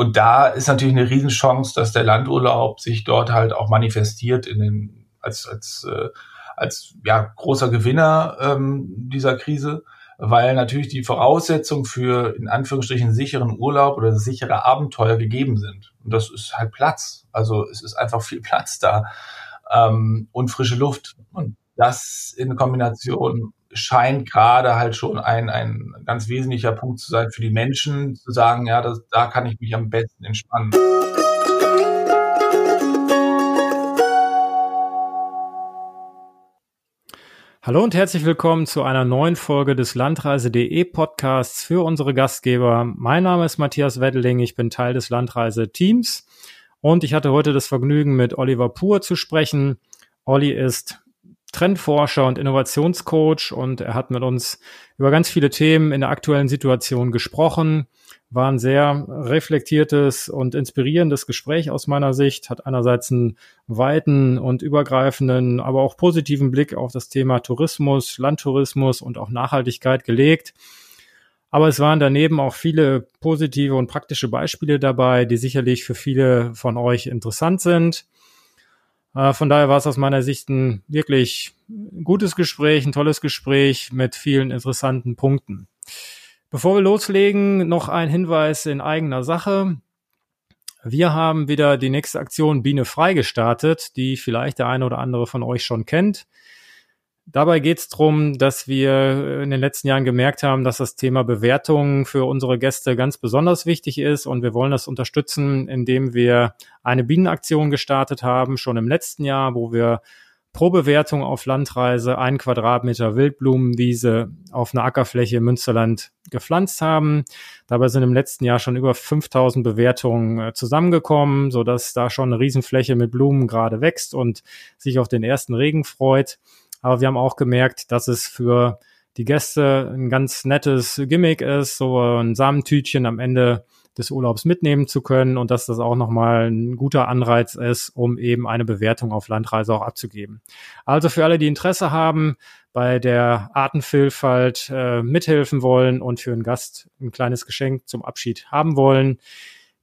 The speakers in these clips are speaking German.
und da ist natürlich eine Riesenchance, dass der Landurlaub sich dort halt auch manifestiert in den, als, als, äh, als ja, großer Gewinner ähm, dieser Krise, weil natürlich die Voraussetzungen für in Anführungsstrichen sicheren Urlaub oder sichere Abenteuer gegeben sind. Und das ist halt Platz. Also es ist einfach viel Platz da ähm, und frische Luft. Und das in Kombination scheint gerade halt schon ein, ein ganz wesentlicher Punkt zu sein für die Menschen, zu sagen, ja, das, da kann ich mich am besten entspannen. Hallo und herzlich willkommen zu einer neuen Folge des Landreise.de Podcasts für unsere Gastgeber. Mein Name ist Matthias Weddeling, ich bin Teil des Landreise-Teams und ich hatte heute das Vergnügen, mit Oliver Pur zu sprechen. Olli ist Trendforscher und Innovationscoach und er hat mit uns über ganz viele Themen in der aktuellen Situation gesprochen. War ein sehr reflektiertes und inspirierendes Gespräch aus meiner Sicht, hat einerseits einen weiten und übergreifenden, aber auch positiven Blick auf das Thema Tourismus, Landtourismus und auch Nachhaltigkeit gelegt. Aber es waren daneben auch viele positive und praktische Beispiele dabei, die sicherlich für viele von euch interessant sind. Äh, von daher war es aus meiner Sicht ein wirklich gutes Gespräch, ein tolles Gespräch mit vielen interessanten Punkten. Bevor wir loslegen, noch ein Hinweis in eigener Sache. Wir haben wieder die nächste Aktion Biene frei gestartet, die vielleicht der eine oder andere von euch schon kennt. Dabei geht es darum, dass wir in den letzten Jahren gemerkt haben, dass das Thema Bewertung für unsere Gäste ganz besonders wichtig ist und wir wollen das unterstützen, indem wir eine Bienenaktion gestartet haben, schon im letzten Jahr, wo wir pro Bewertung auf Landreise einen Quadratmeter Wildblumenwiese auf einer Ackerfläche im Münsterland gepflanzt haben. Dabei sind im letzten Jahr schon über 5000 Bewertungen äh, zusammengekommen, so dass da schon eine Riesenfläche mit Blumen gerade wächst und sich auf den ersten Regen freut. Aber wir haben auch gemerkt, dass es für die Gäste ein ganz nettes Gimmick ist, so ein Samentütchen am Ende des Urlaubs mitnehmen zu können und dass das auch nochmal ein guter Anreiz ist, um eben eine Bewertung auf Landreise auch abzugeben. Also für alle, die Interesse haben, bei der Artenvielfalt äh, mithelfen wollen und für einen Gast ein kleines Geschenk zum Abschied haben wollen,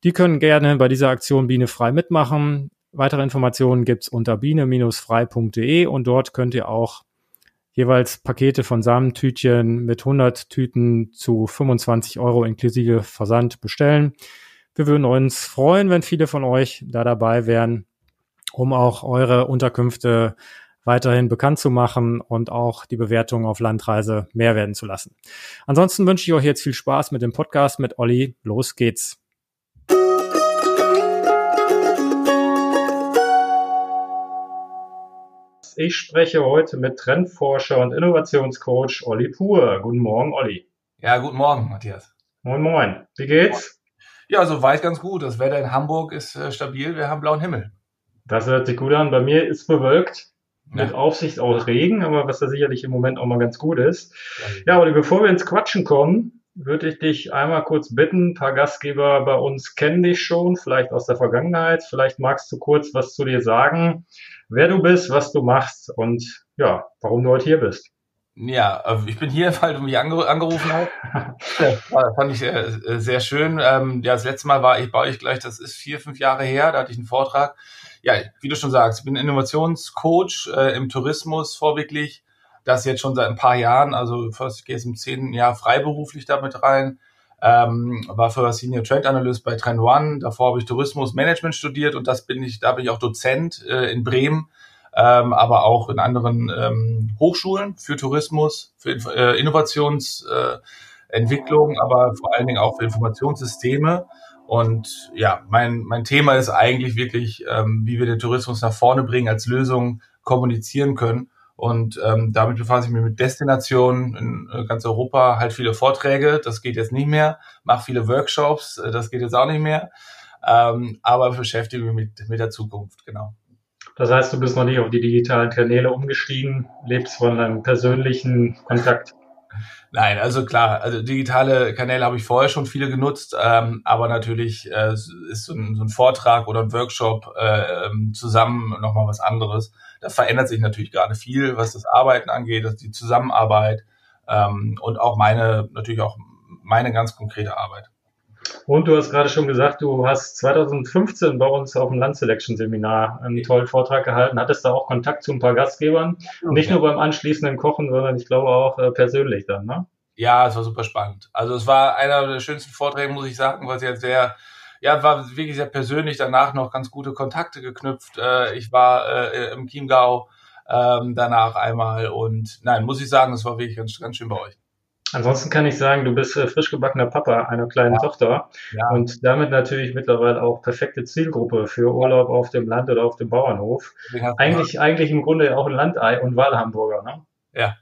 die können gerne bei dieser Aktion Biene frei mitmachen. Weitere Informationen gibt's unter biene-frei.de und dort könnt ihr auch jeweils Pakete von Samentütchen mit 100 Tüten zu 25 Euro inklusive Versand bestellen. Wir würden uns freuen, wenn viele von euch da dabei wären, um auch eure Unterkünfte weiterhin bekannt zu machen und auch die Bewertung auf Landreise mehr werden zu lassen. Ansonsten wünsche ich euch jetzt viel Spaß mit dem Podcast mit Olli. Los geht's. Ich spreche heute mit Trendforscher und Innovationscoach Olli Pur. Guten Morgen, Olli. Ja, guten Morgen, Matthias. Moin, moin. Wie geht's? Ja, soweit ganz gut. Das Wetter in Hamburg ist äh, stabil. Wir haben blauen Himmel. Das hört sich gut an. Bei mir ist bewölkt. Mit. Aufsicht aus Regen, aber was da sicherlich im Moment auch mal ganz gut ist. Ja, Olli, bevor wir ins Quatschen kommen, würde ich dich einmal kurz bitten. Ein paar Gastgeber bei uns kennen dich schon, vielleicht aus der Vergangenheit. Vielleicht magst du kurz was zu dir sagen wer du bist, was du machst und ja, warum du heute hier bist. Ja, äh, ich bin hier, weil du mich angerufen hast. das fand ich sehr, äh, sehr schön. Ähm, ja, das letzte Mal war ich bei euch gleich, das ist vier, fünf Jahre her, da hatte ich einen Vortrag. Ja, wie du schon sagst, ich bin Innovationscoach äh, im Tourismus vorwiegend. Das jetzt schon seit ein paar Jahren, also fast, gehe jetzt im zehnten Jahr freiberuflich damit rein. Ähm, war für Senior Trend Analyst bei Trend One. Davor habe ich Tourismusmanagement studiert und das bin ich, da bin ich auch Dozent äh, in Bremen, ähm, aber auch in anderen ähm, Hochschulen für Tourismus, für äh, Innovationsentwicklung, äh, aber vor allen Dingen auch für Informationssysteme. Und ja, mein, mein Thema ist eigentlich wirklich, ähm, wie wir den Tourismus nach vorne bringen, als Lösung kommunizieren können. Und ähm, damit befasse ich mich mit Destinationen in äh, ganz Europa, halt viele Vorträge, das geht jetzt nicht mehr, mache viele Workshops, äh, das geht jetzt auch nicht mehr, ähm, aber beschäftige mich mit, mit der Zukunft, genau. Das heißt, du bist noch nicht auf die digitalen Kanäle umgestiegen, lebst von einem persönlichen Kontakt. Nein, also klar, also digitale Kanäle habe ich vorher schon viele genutzt, ähm, aber natürlich äh, ist so ein, so ein Vortrag oder ein Workshop äh, ähm, zusammen nochmal was anderes. Da verändert sich natürlich gerade viel, was das Arbeiten angeht, also die Zusammenarbeit ähm, und auch meine, natürlich auch meine ganz konkrete Arbeit. Und du hast gerade schon gesagt, du hast 2015 bei uns auf dem Land Selection Seminar einen tollen Vortrag gehalten. Hattest da auch Kontakt zu ein paar Gastgebern? Nicht nur beim anschließenden Kochen, sondern ich glaube auch äh, persönlich dann, ne? Ja, es war super spannend. Also es war einer der schönsten Vorträge, muss ich sagen, weil es ja sehr, ja, war wirklich sehr persönlich. Danach noch ganz gute Kontakte geknüpft. Äh, ich war äh, im Chiemgau ähm, danach einmal und nein, muss ich sagen, es war wirklich ganz, ganz schön bei euch. Ansonsten kann ich sagen, du bist äh, frisch gebackener Papa einer kleinen ja. Tochter ja. und damit natürlich mittlerweile auch perfekte Zielgruppe für Urlaub auf dem Land oder auf dem Bauernhof. Eigentlich, eigentlich im Grunde auch ein Landei und Wahlhamburger, ne? Ja.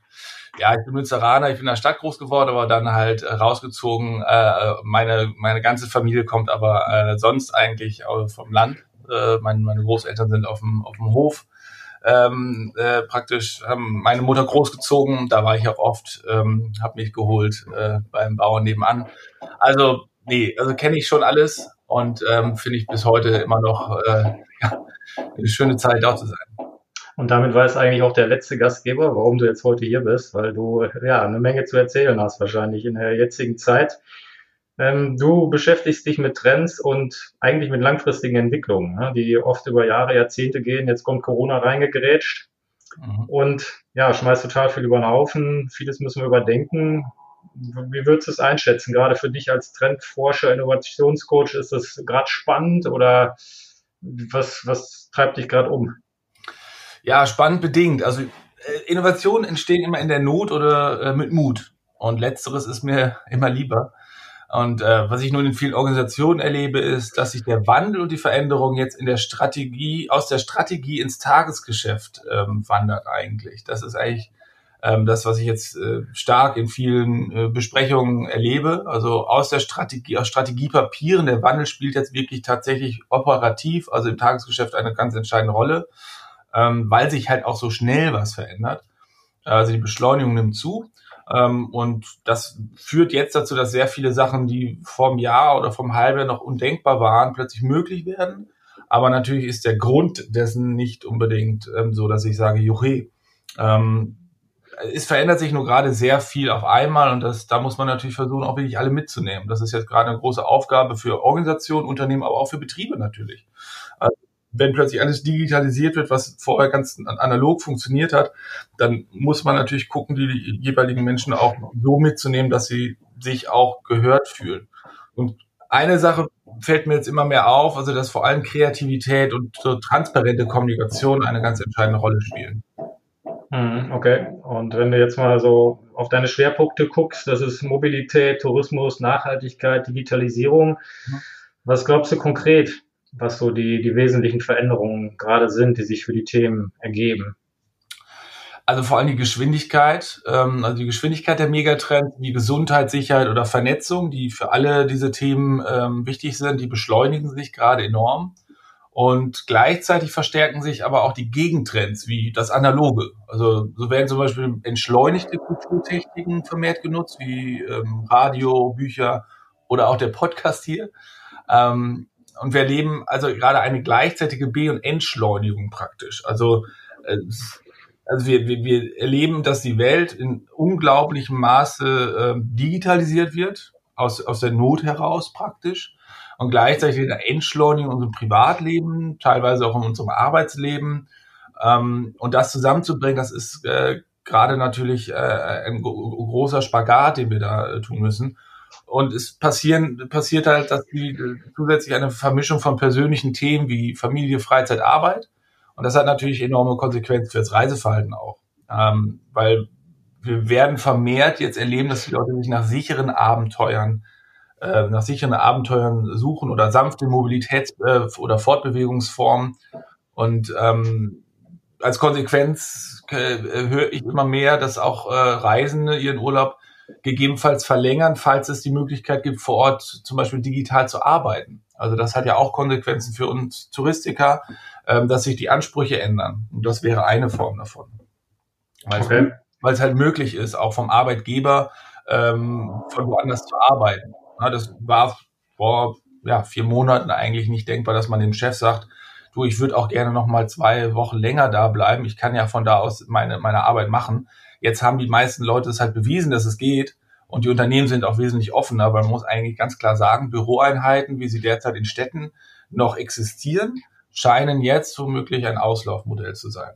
Ja, ich bin Münsteraner, ich bin in der Stadt groß geworden, aber dann halt äh, rausgezogen. Äh, meine, meine ganze Familie kommt aber äh, sonst eigentlich vom Land. Äh, meine, meine Großeltern sind auf dem, auf dem Hof ähm, äh, praktisch haben meine Mutter großgezogen. Da war ich auch oft, ähm, habe mich geholt äh, beim Bauern nebenan. Also nee, also kenne ich schon alles und ähm, finde ich bis heute immer noch äh, ja, eine schöne Zeit, dort zu sein. Und damit war es eigentlich auch der letzte Gastgeber, warum du jetzt heute hier bist, weil du ja eine Menge zu erzählen hast wahrscheinlich in der jetzigen Zeit. Ähm, du beschäftigst dich mit Trends und eigentlich mit langfristigen Entwicklungen, ne, die oft über Jahre, Jahrzehnte gehen. Jetzt kommt Corona reingegrätscht mhm. und ja, schmeißt total viel über den Haufen. Vieles müssen wir überdenken. Wie würdest du es einschätzen? Gerade für dich als Trendforscher, Innovationscoach, ist das gerade spannend oder was, was treibt dich gerade um? Ja, spannend bedingt. Also äh, Innovationen entstehen immer in der Not oder äh, mit Mut. Und letzteres ist mir immer lieber. Und äh, was ich nun in vielen Organisationen erlebe, ist, dass sich der Wandel und die Veränderung jetzt in der Strategie, aus der Strategie ins Tagesgeschäft ähm, wandert eigentlich. Das ist eigentlich ähm, das, was ich jetzt äh, stark in vielen äh, Besprechungen erlebe. Also aus der Strategie, aus Strategiepapieren, der Wandel spielt jetzt wirklich tatsächlich operativ, also im Tagesgeschäft eine ganz entscheidende Rolle, ähm, weil sich halt auch so schnell was verändert. Also die Beschleunigung nimmt zu. Ähm, und das führt jetzt dazu, dass sehr viele Sachen, die vom Jahr oder vom Halbjahr noch undenkbar waren, plötzlich möglich werden. Aber natürlich ist der Grund dessen nicht unbedingt ähm, so, dass ich sage, juche. Ähm, es verändert sich nur gerade sehr viel auf einmal und das, da muss man natürlich versuchen, auch wirklich alle mitzunehmen. Das ist jetzt gerade eine große Aufgabe für Organisationen, Unternehmen, aber auch für Betriebe natürlich wenn plötzlich alles digitalisiert wird, was vorher ganz analog funktioniert hat, dann muss man natürlich gucken, die jeweiligen Menschen auch so mitzunehmen, dass sie sich auch gehört fühlen. Und eine Sache fällt mir jetzt immer mehr auf, also dass vor allem Kreativität und so transparente Kommunikation eine ganz entscheidende Rolle spielen. Mhm, okay. Und wenn du jetzt mal so auf deine Schwerpunkte guckst, das ist Mobilität, Tourismus, Nachhaltigkeit, Digitalisierung. Mhm. Was glaubst du konkret? Was so die, die wesentlichen Veränderungen gerade sind, die sich für die Themen ergeben? Also vor allem die Geschwindigkeit, ähm, also die Geschwindigkeit der Megatrends, die Gesundheit, Sicherheit oder Vernetzung, die für alle diese Themen ähm, wichtig sind, die beschleunigen sich gerade enorm. Und gleichzeitig verstärken sich aber auch die Gegentrends, wie das Analoge. Also so werden zum Beispiel entschleunigte Kulturtechniken vermehrt genutzt, wie ähm, Radio, Bücher oder auch der Podcast hier. Ähm, und wir erleben also gerade eine gleichzeitige B- und Entschleunigung praktisch. Also, äh, also wir, wir, wir erleben, dass die Welt in unglaublichem Maße äh, digitalisiert wird, aus, aus der Not heraus praktisch. Und gleichzeitig eine Entschleunigung in unserem Privatleben, teilweise auch in unserem Arbeitsleben. Ähm, und das zusammenzubringen, das ist äh, gerade natürlich äh, ein großer Spagat, den wir da äh, tun müssen. Und es passieren, passiert halt, dass die äh, zusätzlich eine Vermischung von persönlichen Themen wie Familie, Freizeit, Arbeit. Und das hat natürlich enorme Konsequenzen für das Reiseverhalten auch. Ähm, weil wir werden vermehrt jetzt erleben, dass die Leute sich nach sicheren Abenteuern, äh, nach sicheren Abenteuern suchen oder sanfte Mobilitäts- äh, oder Fortbewegungsformen. Und ähm, als Konsequenz äh, höre ich immer mehr, dass auch äh, Reisende ihren Urlaub gegebenenfalls verlängern, falls es die Möglichkeit gibt, vor Ort zum Beispiel digital zu arbeiten. Also das hat ja auch Konsequenzen für uns Touristiker, ähm, dass sich die Ansprüche ändern. Und das wäre eine Form davon. Weil, okay. es, halt möglich ist, auch vom Arbeitgeber ähm, von woanders zu arbeiten. Ja, das war vor ja, vier Monaten eigentlich nicht denkbar, dass man dem Chef sagt, du, ich würde auch gerne noch mal zwei Wochen länger da bleiben. Ich kann ja von da aus meine, meine Arbeit machen. Jetzt haben die meisten Leute es halt bewiesen, dass es geht. Und die Unternehmen sind auch wesentlich offener, weil man muss eigentlich ganz klar sagen, Büroeinheiten, wie sie derzeit in Städten noch existieren, scheinen jetzt womöglich ein Auslaufmodell zu sein.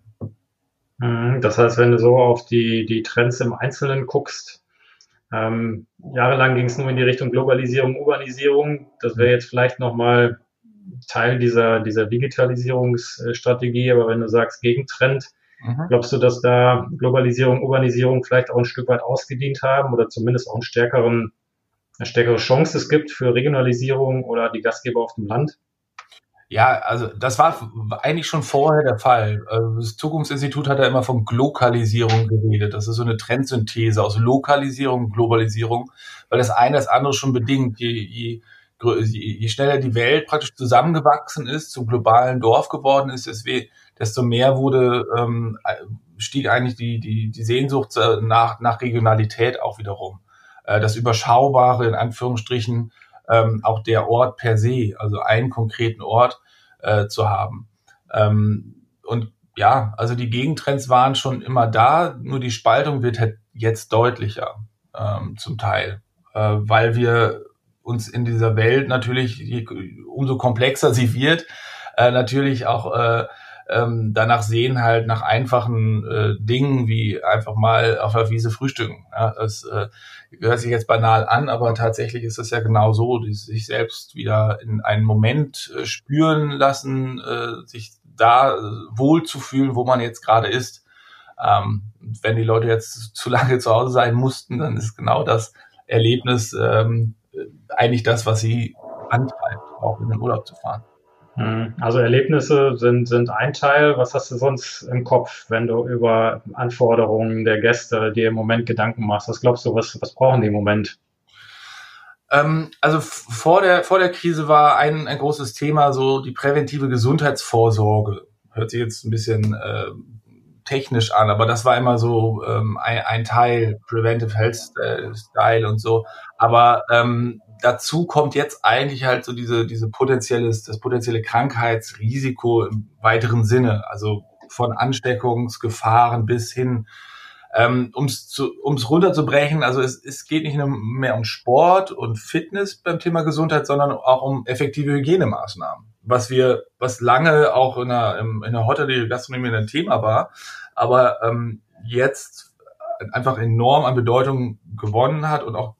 Mhm, das heißt, wenn du so auf die, die Trends im Einzelnen guckst, ähm, jahrelang ging es nur in die Richtung Globalisierung, Urbanisierung. Das wäre jetzt vielleicht nochmal Teil dieser, dieser Digitalisierungsstrategie. Aber wenn du sagst Gegentrend, mhm. glaubst du, dass da Globalisierung, Urbanisierung vielleicht auch ein Stück weit ausgedient haben oder zumindest auch einen stärkeren, eine stärkere Chance es gibt für Regionalisierung oder die Gastgeber auf dem Land? Ja, also das war eigentlich schon vorher der Fall. Also das Zukunftsinstitut hat ja immer von Glokalisierung geredet. Das ist so eine Trendsynthese aus Lokalisierung und Globalisierung, weil das eine das andere schon bedingt. Je, je, je schneller die Welt praktisch zusammengewachsen ist, zum globalen Dorf geworden ist, desto mehr wurde, ähm, stieg eigentlich die, die, die Sehnsucht nach, nach Regionalität auch wiederum. Äh, das Überschaubare, in Anführungsstrichen, ähm, auch der Ort per se, also einen konkreten Ort äh, zu haben. Ähm, und ja, also die Gegentrends waren schon immer da, nur die Spaltung wird halt jetzt deutlicher ähm, zum Teil, äh, weil wir uns in dieser Welt natürlich, je, umso komplexer sie wird, äh, natürlich auch äh, ähm, danach sehen halt nach einfachen äh, Dingen wie einfach mal auf der Wiese frühstücken. Ja, das äh, hört sich jetzt banal an, aber tatsächlich ist es ja genau so, die sich selbst wieder in einen Moment äh, spüren lassen, äh, sich da äh, wohl zu fühlen, wo man jetzt gerade ist. Ähm, wenn die Leute jetzt zu lange zu Hause sein mussten, dann ist genau das Erlebnis ähm, eigentlich das, was sie antreibt, auch in den Urlaub zu fahren. Hm, also Erlebnisse sind, sind ein Teil. Was hast du sonst im Kopf, wenn du über Anforderungen der Gäste dir im Moment Gedanken machst? Was glaubst du, was, was brauchen die im Moment? Ähm, also vor der, vor der Krise war ein, ein großes Thema so die präventive Gesundheitsvorsorge. Hört sich jetzt ein bisschen äh, technisch an, aber das war immer so ähm, ein, ein Teil, Preventive Health Style und so. Aber ähm, dazu kommt jetzt eigentlich halt so diese, diese potenzielles, das potenzielle Krankheitsrisiko im weiteren Sinne, also von Ansteckungsgefahren bis hin, ähm, ums zu, ums runterzubrechen, also es, es geht nicht nur mehr um Sport und Fitness beim Thema Gesundheit, sondern auch um effektive Hygienemaßnahmen. Was wir, was lange auch in der, in der Hotellerie Gastronomie ein Thema war, aber ähm, jetzt einfach enorm an Bedeutung gewonnen hat und auch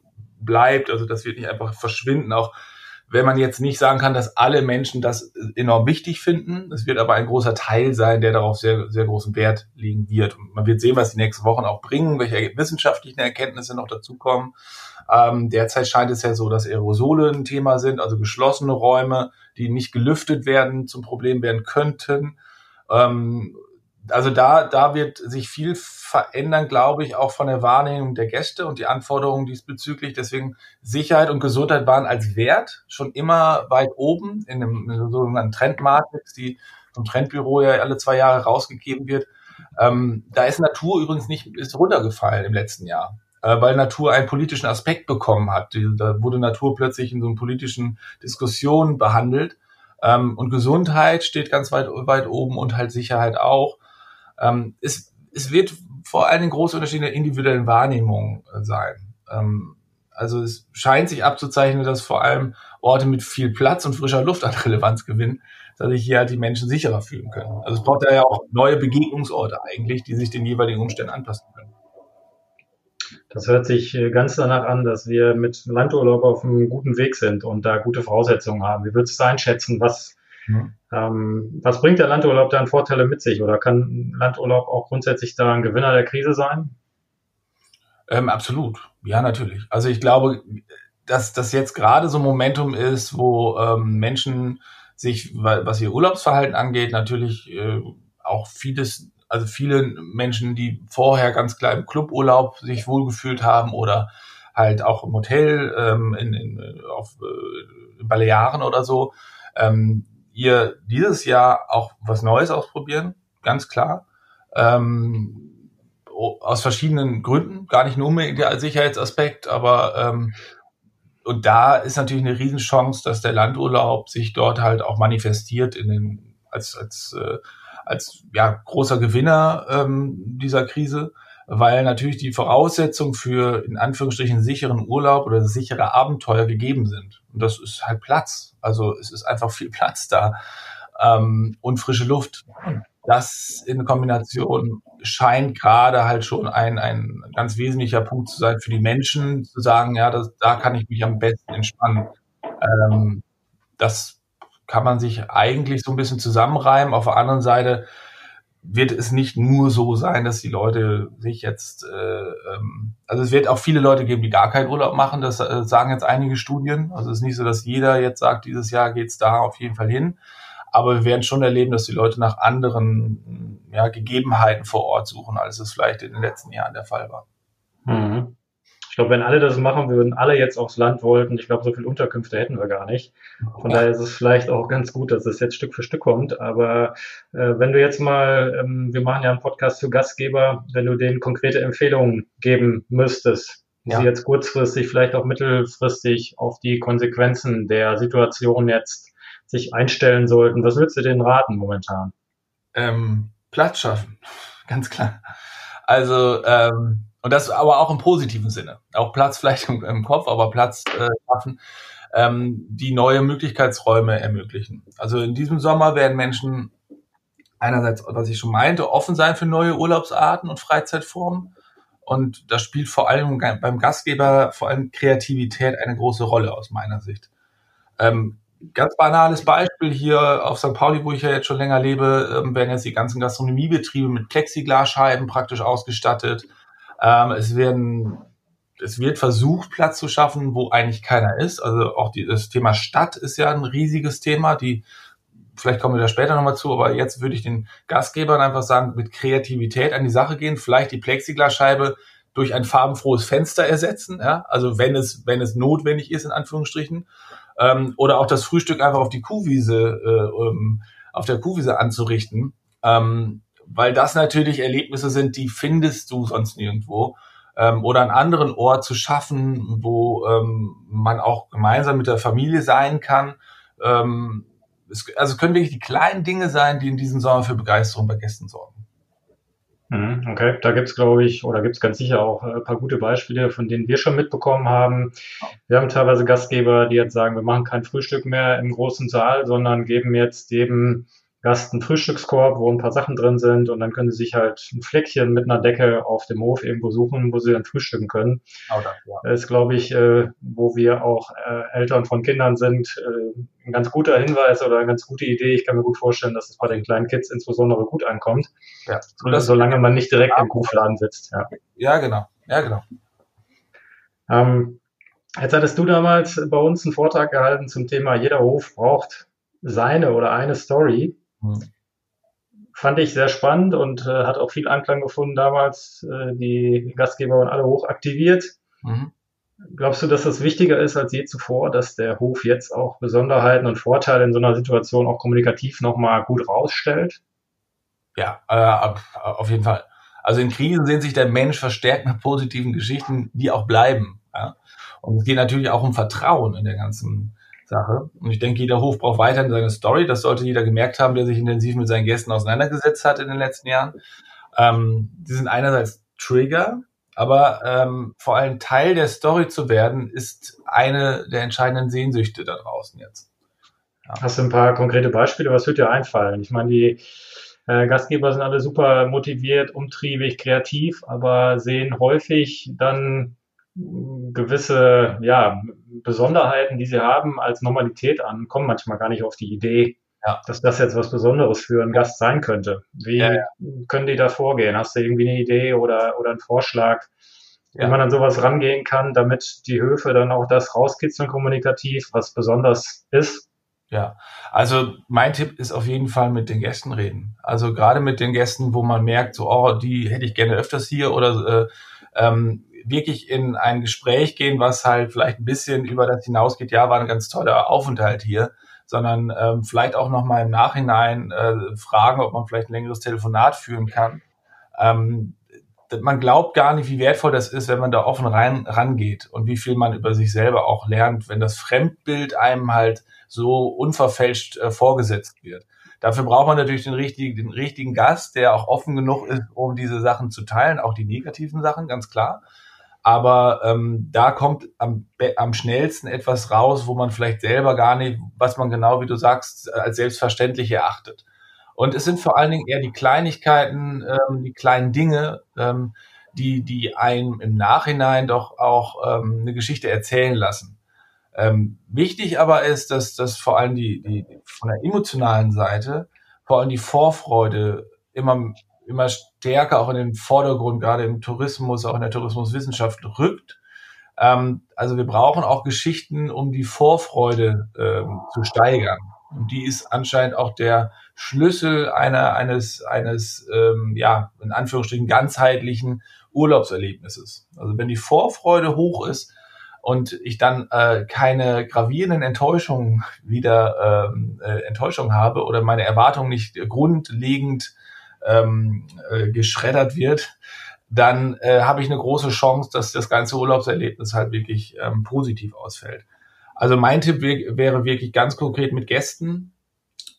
bleibt. Also das wird nicht einfach verschwinden, auch wenn man jetzt nicht sagen kann, dass alle Menschen das enorm wichtig finden. Es wird aber ein großer Teil sein, der darauf sehr, sehr großen Wert legen wird. Und man wird sehen, was die nächsten Wochen auch bringen, welche wissenschaftlichen Erkenntnisse noch dazukommen. Ähm, derzeit scheint es ja so, dass Aerosole ein Thema sind, also geschlossene Räume, die nicht gelüftet werden, zum Problem werden könnten. Ähm, also da, da wird sich viel verändern, glaube ich, auch von der Wahrnehmung der Gäste und die Anforderungen diesbezüglich. Deswegen Sicherheit und Gesundheit waren als Wert schon immer weit oben in einem, in einem sogenannten Trendmatrix, die vom Trendbüro ja alle zwei Jahre rausgegeben wird. Ähm, da ist Natur übrigens nicht ist runtergefallen im letzten Jahr, äh, weil Natur einen politischen Aspekt bekommen hat. Da wurde Natur plötzlich in so einer politischen Diskussion behandelt. Ähm, und Gesundheit steht ganz weit, weit oben und halt Sicherheit auch. Ähm, es, es wird vor allen Dingen große Unterschiede in der individuellen Wahrnehmung äh, sein. Ähm, also es scheint sich abzuzeichnen, dass vor allem Orte mit viel Platz und frischer Luft an Relevanz gewinnen, dass sich hier halt die Menschen sicherer fühlen können. Also es braucht da ja auch neue Begegnungsorte eigentlich, die sich den jeweiligen Umständen anpassen können. Das hört sich äh, ganz danach an, dass wir mit Landurlaub auf einem guten Weg sind und da gute Voraussetzungen haben. Wie würdest du einschätzen, was Mhm. Ähm, was bringt der Landurlaub da an Vorteile mit sich? Oder kann Landurlaub auch grundsätzlich da ein Gewinner der Krise sein? Ähm, absolut, ja, natürlich. Also ich glaube, dass das jetzt gerade so ein Momentum ist, wo ähm, Menschen sich, was ihr Urlaubsverhalten angeht, natürlich äh, auch vieles, also viele Menschen, die vorher ganz klar im Cluburlaub sich wohlgefühlt haben oder halt auch im Hotel ähm, in, in, auf äh, Balearen oder so, ähm, ihr dieses Jahr auch was Neues ausprobieren, ganz klar. Ähm, aus verschiedenen Gründen, gar nicht nur unbedingt der Sicherheitsaspekt, aber ähm, und da ist natürlich eine Riesenchance, dass der Landurlaub sich dort halt auch manifestiert in den als als äh, als ja großer Gewinner ähm, dieser Krise, weil natürlich die Voraussetzungen für in Anführungsstrichen sicheren Urlaub oder sichere Abenteuer gegeben sind. Und das ist halt Platz. Also es ist einfach viel Platz da ähm, und frische Luft. Das in Kombination scheint gerade halt schon ein, ein ganz wesentlicher Punkt zu sein für die Menschen, zu sagen, ja, das, da kann ich mich am besten entspannen. Ähm, das kann man sich eigentlich so ein bisschen zusammenreimen. Auf der anderen Seite wird es nicht nur so sein, dass die Leute sich jetzt, äh, ähm, also es wird auch viele Leute geben, die gar keinen Urlaub machen. Das äh, sagen jetzt einige Studien. Also es ist nicht so, dass jeder jetzt sagt, dieses Jahr geht's da auf jeden Fall hin. Aber wir werden schon erleben, dass die Leute nach anderen ja, Gegebenheiten vor Ort suchen, als es vielleicht in den letzten Jahren der Fall war. Mhm. Ich glaube, wenn alle das machen würden, alle jetzt aufs Land wollten, ich glaube, so viele Unterkünfte hätten wir gar nicht. Von daher ist es vielleicht auch ganz gut, dass es jetzt Stück für Stück kommt. Aber äh, wenn du jetzt mal, ähm, wir machen ja einen Podcast für Gastgeber, wenn du denen konkrete Empfehlungen geben müsstest, wie ja. sie jetzt kurzfristig, vielleicht auch mittelfristig auf die Konsequenzen der Situation jetzt sich einstellen sollten, was würdest du denen raten momentan? Ähm, Platz schaffen, ganz klar. Also ähm, und das aber auch im positiven Sinne. Auch Platz vielleicht im, im Kopf, aber Platz äh, schaffen, ähm, die neue Möglichkeitsräume ermöglichen. Also in diesem Sommer werden Menschen einerseits, was ich schon meinte, offen sein für neue Urlaubsarten und Freizeitformen. Und das spielt vor allem beim Gastgeber vor allem Kreativität eine große Rolle aus meiner Sicht. Ähm, ganz banales Beispiel hier auf St. Pauli, wo ich ja jetzt schon länger lebe, ähm, werden jetzt die ganzen Gastronomiebetriebe mit Plexiglasscheiben praktisch ausgestattet. Ähm, es werden es wird versucht, Platz zu schaffen, wo eigentlich keiner ist. Also auch die, das Thema Stadt ist ja ein riesiges Thema. Die, vielleicht kommen wir da später nochmal zu, aber jetzt würde ich den Gastgebern einfach sagen, mit Kreativität an die Sache gehen, vielleicht die Plexiglasscheibe durch ein farbenfrohes Fenster ersetzen, ja, also wenn es, wenn es notwendig ist, in Anführungsstrichen, ähm, oder auch das Frühstück einfach auf die Kuhwiese, äh, ähm, auf der Kuhwiese anzurichten. Ähm, weil das natürlich Erlebnisse sind, die findest du sonst nirgendwo. Ähm, oder einen anderen Ort zu schaffen, wo ähm, man auch gemeinsam mit der Familie sein kann. Ähm, es, also es können wirklich die kleinen Dinge sein, die in diesem Sommer für Begeisterung bei Gästen sorgen. Mhm, okay, da gibt's glaube ich, oder gibt's ganz sicher auch ein paar gute Beispiele, von denen wir schon mitbekommen haben. Wir haben teilweise Gastgeber, die jetzt sagen, wir machen kein Frühstück mehr im großen Saal, sondern geben jetzt jedem Gast einen Frühstückskorb, wo ein paar Sachen drin sind und dann können sie sich halt ein Fleckchen mit einer Decke auf dem Hof irgendwo suchen, wo sie dann frühstücken können. Oh, das, ja. das ist, glaube ich, äh, wo wir auch äh, Eltern von Kindern sind, äh, ein ganz guter Hinweis oder eine ganz gute Idee. Ich kann mir gut vorstellen, dass es bei den kleinen Kids insbesondere gut ankommt, ja. das, solange man nicht direkt ja. im Hofladen sitzt. Ja. ja, genau. Ja, genau. Ähm, jetzt hattest du damals bei uns einen Vortrag gehalten zum Thema, jeder Hof braucht seine oder eine Story. Mhm. Fand ich sehr spannend und äh, hat auch viel Anklang gefunden damals. Äh, die Gastgeber waren alle hoch aktiviert. Mhm. Glaubst du, dass das wichtiger ist als je zuvor, dass der Hof jetzt auch Besonderheiten und Vorteile in so einer Situation auch kommunikativ nochmal gut rausstellt? Ja, äh, auf jeden Fall. Also in Krisen sehen sich der Mensch verstärkt nach positiven Geschichten, die auch bleiben. Ja? Und es geht natürlich auch um Vertrauen in der ganzen Sache. Und ich denke, jeder Hof braucht weiterhin seine Story. Das sollte jeder gemerkt haben, der sich intensiv mit seinen Gästen auseinandergesetzt hat in den letzten Jahren. Ähm, die sind einerseits Trigger, aber ähm, vor allem Teil der Story zu werden, ist eine der entscheidenden Sehnsüchte da draußen jetzt. Ja. Hast du ein paar konkrete Beispiele? Was wird dir einfallen? Ich meine, die äh, Gastgeber sind alle super motiviert, umtriebig, kreativ, aber sehen häufig dann gewisse ja, Besonderheiten, die sie haben, als Normalität an, kommen manchmal gar nicht auf die Idee, ja. dass das jetzt was Besonderes für einen Gast sein könnte. Wie ja, ja. können die da vorgehen? Hast du irgendwie eine Idee oder, oder einen Vorschlag, wie man an sowas rangehen kann, damit die Höfe dann auch das rauskitzeln kommunikativ, was besonders ist? Ja, also mein Tipp ist auf jeden Fall mit den Gästen reden. Also gerade mit den Gästen, wo man merkt, so, oh, die hätte ich gerne öfters hier oder äh, ähm, wirklich in ein Gespräch gehen, was halt vielleicht ein bisschen über das hinausgeht, ja, war ein ganz toller Aufenthalt hier, sondern ähm, vielleicht auch nochmal im Nachhinein äh, fragen, ob man vielleicht ein längeres Telefonat führen kann. Ähm, man glaubt gar nicht, wie wertvoll das ist, wenn man da offen rein, rangeht und wie viel man über sich selber auch lernt, wenn das Fremdbild einem halt so unverfälscht äh, vorgesetzt wird. Dafür braucht man natürlich den richtigen, den richtigen Gast, der auch offen genug ist, um diese Sachen zu teilen, auch die negativen Sachen, ganz klar. Aber ähm, da kommt am, am schnellsten etwas raus, wo man vielleicht selber gar nicht, was man genau, wie du sagst, als selbstverständlich erachtet. Und es sind vor allen Dingen eher die Kleinigkeiten, ähm, die kleinen Dinge, ähm, die, die einem im Nachhinein doch auch ähm, eine Geschichte erzählen lassen. Ähm, wichtig aber ist, dass, dass vor allem die, die von der emotionalen Seite vor allem die Vorfreude immer, immer stärker auch in den Vordergrund, gerade im Tourismus, auch in der Tourismuswissenschaft rückt. Ähm, also wir brauchen auch Geschichten, um die Vorfreude ähm, zu steigern. Und die ist anscheinend auch der Schlüssel einer, eines, eines, ähm, ja, in Anführungsstrichen ganzheitlichen Urlaubserlebnisses. Also wenn die Vorfreude hoch ist und ich dann äh, keine gravierenden Enttäuschungen wieder ähm, äh, Enttäuschung habe oder meine Erwartung nicht grundlegend ähm, äh, geschreddert wird, dann äh, habe ich eine große Chance, dass das ganze Urlaubserlebnis halt wirklich ähm, positiv ausfällt. Also mein Tipp wäre wirklich ganz konkret mit Gästen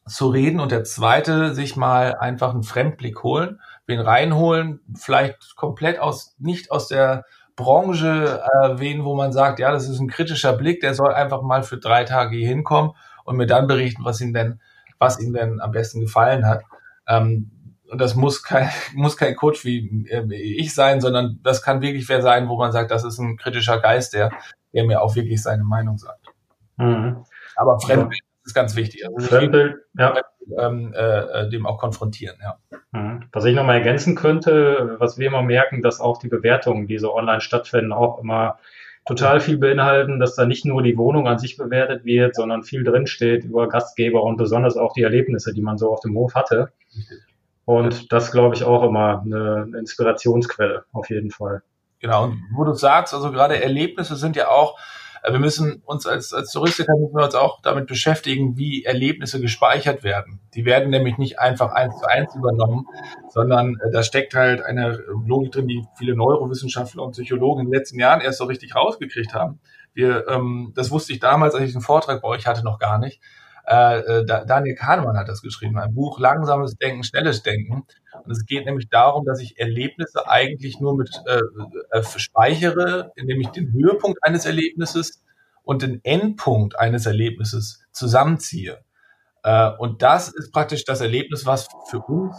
zu reden und der zweite sich mal einfach einen Fremdblick holen, wen reinholen, vielleicht komplett aus, nicht aus der Branche äh, wen, wo man sagt, ja, das ist ein kritischer Blick, der soll einfach mal für drei Tage hier hinkommen und mir dann berichten, was ihm denn, was ihm denn am besten gefallen hat. Ähm, und das muss kein, muss kein Coach wie äh, ich sein, sondern das kann wirklich wer sein, wo man sagt, das ist ein kritischer Geist, der, der mir auch wirklich seine Meinung sagt. Mhm. Aber Fremdbild ist ganz wichtig. Also Fremdbild, ja. Ähm, äh, dem auch konfrontieren, ja. Mhm. Was ich nochmal ergänzen könnte, was wir immer merken, dass auch die Bewertungen, die so online stattfinden, auch immer total viel beinhalten, dass da nicht nur die Wohnung an sich bewertet wird, sondern viel drinsteht über Gastgeber und besonders auch die Erlebnisse, die man so auf dem Hof hatte. Und das glaube ich auch immer eine Inspirationsquelle, auf jeden Fall. Genau, und wo du sagst, also gerade Erlebnisse sind ja auch wir müssen uns als, als Touristiker müssen wir uns auch damit beschäftigen, wie Erlebnisse gespeichert werden. Die werden nämlich nicht einfach eins zu eins übernommen, sondern äh, da steckt halt eine Logik drin, die viele Neurowissenschaftler und Psychologen in den letzten Jahren erst so richtig rausgekriegt haben. Wir, ähm, das wusste ich damals, als ich einen Vortrag bei euch hatte, noch gar nicht. Äh, äh Daniel Kahnemann hat das geschrieben, ein Buch Langsames Denken, Schnelles Denken. Und es geht nämlich darum, dass ich Erlebnisse eigentlich nur mit äh, äh, speichere, indem ich den Höhepunkt eines Erlebnisses und den Endpunkt eines Erlebnisses zusammenziehe. Äh, und das ist praktisch das Erlebnis, was für uns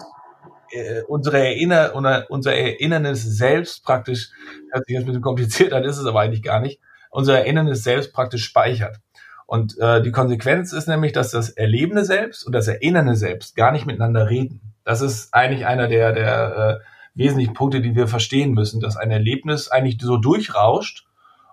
äh, unsere Erinner unser Erinnernis selbst praktisch, hört sich jetzt ein bisschen kompliziert an, ist es aber eigentlich gar nicht, unser Erinnernis selbst praktisch speichert. Und äh, die Konsequenz ist nämlich, dass das Erlebende selbst und das Erinnernde selbst gar nicht miteinander reden. Das ist eigentlich einer der, der äh, wesentlichen Punkte, die wir verstehen müssen, dass ein Erlebnis eigentlich so durchrauscht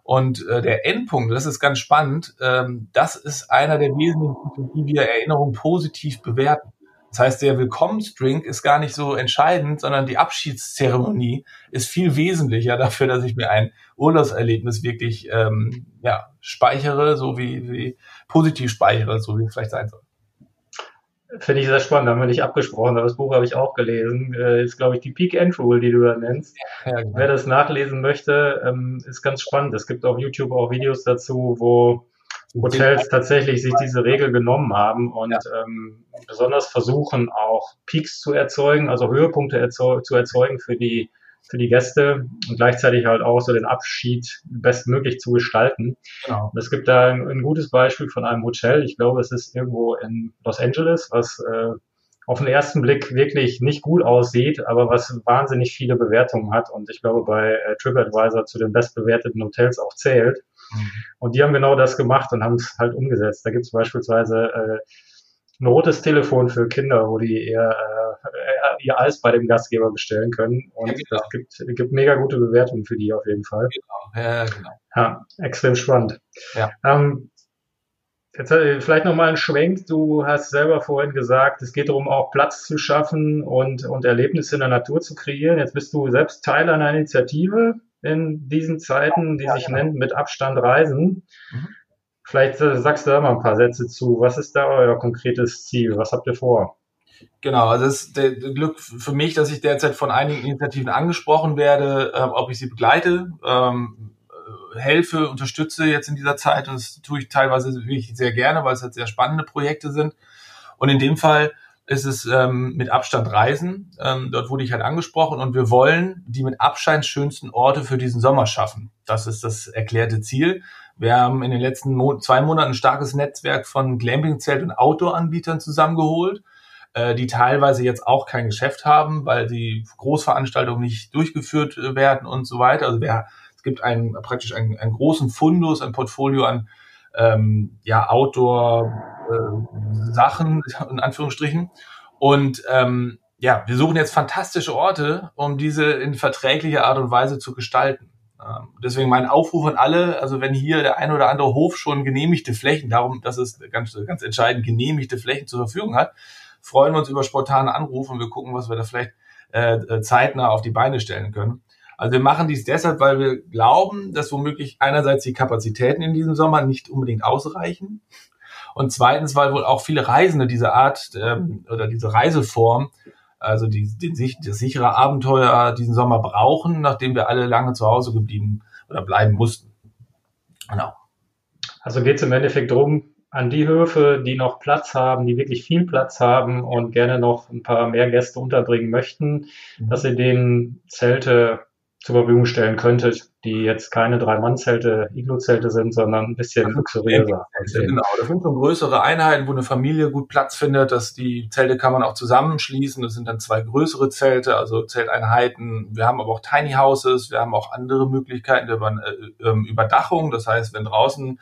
und äh, der Endpunkt, das ist ganz spannend, ähm, das ist einer der wesentlichen Punkte, wie wir Erinnerungen positiv bewerten. Das heißt, der Willkommensdrink ist gar nicht so entscheidend, sondern die Abschiedszeremonie ist viel wesentlicher dafür, dass ich mir ein Urlaubserlebnis wirklich ähm, ja, speichere, so wie, wie positiv speichere, so wie es vielleicht sein soll. Finde ich sehr spannend, haben wir nicht abgesprochen, aber das Buch habe ich auch gelesen. Äh, ist, glaube ich, die Peak End Rule, die du da nennst. Ja, genau. Wer das nachlesen möchte, ähm, ist ganz spannend. Es gibt auf YouTube auch Videos dazu, wo Hotels tatsächlich sich diese Regel genommen haben und ja. ähm, besonders versuchen auch Peaks zu erzeugen, also Höhepunkte erzeug zu erzeugen für die für die Gäste und gleichzeitig halt auch so den Abschied bestmöglich zu gestalten. Genau. Und es gibt da ein, ein, gutes Beispiel von einem Hotel. Ich glaube, es ist irgendwo in Los Angeles, was äh, auf den ersten Blick wirklich nicht gut aussieht, aber was wahnsinnig viele Bewertungen hat und ich glaube bei äh, TripAdvisor zu den bestbewerteten Hotels auch zählt. Mhm. Und die haben genau das gemacht und haben es halt umgesetzt. Da gibt es beispielsweise äh, ein rotes Telefon für Kinder, wo die ihr, äh, ihr Eis bei dem Gastgeber bestellen können. Und ja, genau. das gibt, gibt mega gute Bewertungen für die auf jeden Fall. Genau. Ja, genau. Ja, extrem spannend. Ja. Ähm, Jetzt äh, vielleicht nochmal ein Schwenk. Du hast selber vorhin gesagt, es geht darum, auch Platz zu schaffen und, und Erlebnisse in der Natur zu kreieren. Jetzt bist du selbst Teil einer Initiative in diesen Zeiten, die ja, sich ja. nennt Mit Abstand Reisen. Mhm. Vielleicht äh, sagst du da mal ein paar Sätze zu. Was ist da euer konkretes Ziel? Was habt ihr vor? Genau, also es ist der Glück für mich, dass ich derzeit von einigen Initiativen angesprochen werde, äh, ob ich sie begleite, ähm, äh, helfe, unterstütze jetzt in dieser Zeit. Und das tue ich teilweise wirklich sehr gerne, weil es halt sehr spannende Projekte sind. Und in dem Fall ist es ähm, mit Abstand Reisen. Ähm, dort wurde ich halt angesprochen und wir wollen die mit Abstand schönsten Orte für diesen Sommer schaffen. Das ist das erklärte Ziel. Wir haben in den letzten Mo zwei Monaten ein starkes Netzwerk von Glamping-Zelt- und Outdoor-Anbietern zusammengeholt, äh, die teilweise jetzt auch kein Geschäft haben, weil die Großveranstaltungen nicht durchgeführt äh, werden und so weiter. Also wer, es gibt einen, praktisch einen, einen großen Fundus, ein Portfolio an ähm, ja, Outdoor-Sachen, äh, in Anführungsstrichen. Und ähm, ja, wir suchen jetzt fantastische Orte, um diese in verträglicher Art und Weise zu gestalten. Ähm, deswegen mein Aufruf an alle, also wenn hier der ein oder andere Hof schon genehmigte Flächen, darum, dass es ganz, ganz entscheidend genehmigte Flächen zur Verfügung hat, freuen wir uns über spontane Anrufe und wir gucken, was wir da vielleicht äh, äh zeitnah auf die Beine stellen können. Also wir machen dies deshalb, weil wir glauben, dass womöglich einerseits die Kapazitäten in diesem Sommer nicht unbedingt ausreichen und zweitens, weil wohl auch viele Reisende diese Art ähm, oder diese Reiseform, also die, den, das sichere Abenteuer diesen Sommer brauchen, nachdem wir alle lange zu Hause geblieben oder bleiben mussten. Genau. Also geht es im Endeffekt darum, an die Höfe, die noch Platz haben, die wirklich viel Platz haben und gerne noch ein paar mehr Gäste unterbringen möchten, mhm. dass sie denen Zelte zur Verfügung stellen könntet, die jetzt keine Drei-Mann-Zelte, Iglo-Zelte sind, sondern ein bisschen luxuriöser. Genau, das sind schon größere Einheiten, wo eine Familie gut Platz findet. Dass die Zelte kann man auch zusammenschließen. Das sind dann zwei größere Zelte, also Zelteinheiten. Wir haben aber auch Tiny Houses. Wir haben auch andere Möglichkeiten der Über, äh, ähm, Überdachung. Das heißt, wenn draußen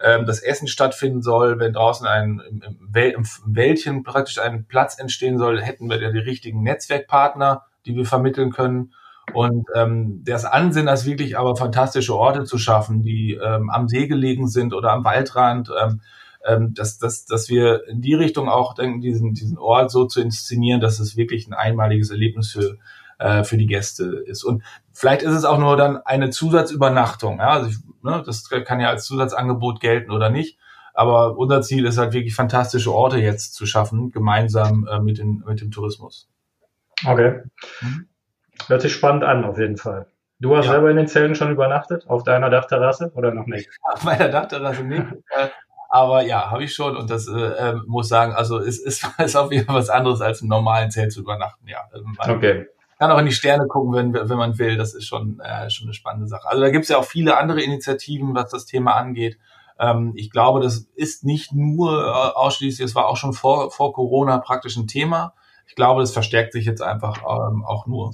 ähm, das Essen stattfinden soll, wenn draußen ein im, im Wäldchen praktisch ein Platz entstehen soll, hätten wir ja die richtigen Netzwerkpartner, die wir vermitteln können. Und ähm, das Ansinnen ist wirklich aber fantastische Orte zu schaffen, die ähm, am See gelegen sind oder am Waldrand, ähm, ähm, dass, dass, dass wir in die Richtung auch denken, diesen, diesen Ort so zu inszenieren, dass es wirklich ein einmaliges Erlebnis für, äh, für die Gäste ist. Und vielleicht ist es auch nur dann eine Zusatzübernachtung. Ja? Also ich, ne, das kann ja als Zusatzangebot gelten oder nicht. Aber unser Ziel ist halt wirklich fantastische Orte jetzt zu schaffen, gemeinsam äh, mit, den, mit dem Tourismus. Okay. Mhm. Hört sich spannend an, auf jeden Fall. Du hast ja. selber in den Zellen schon übernachtet, auf deiner Dachterrasse oder noch nicht? Auf meiner Dachterrasse nicht. Äh, aber ja, habe ich schon und das äh, ähm, muss sagen, also es ist, ist auf jeden Fall was anderes als im normalen Zelt zu übernachten. Ja, also man okay. kann auch in die Sterne gucken, wenn, wenn man will. Das ist schon, äh, schon eine spannende Sache. Also da gibt es ja auch viele andere Initiativen, was das Thema angeht. Ähm, ich glaube, das ist nicht nur äh, ausschließlich, es war auch schon vor, vor Corona praktisch ein Thema. Ich glaube, das verstärkt sich jetzt einfach ähm, auch nur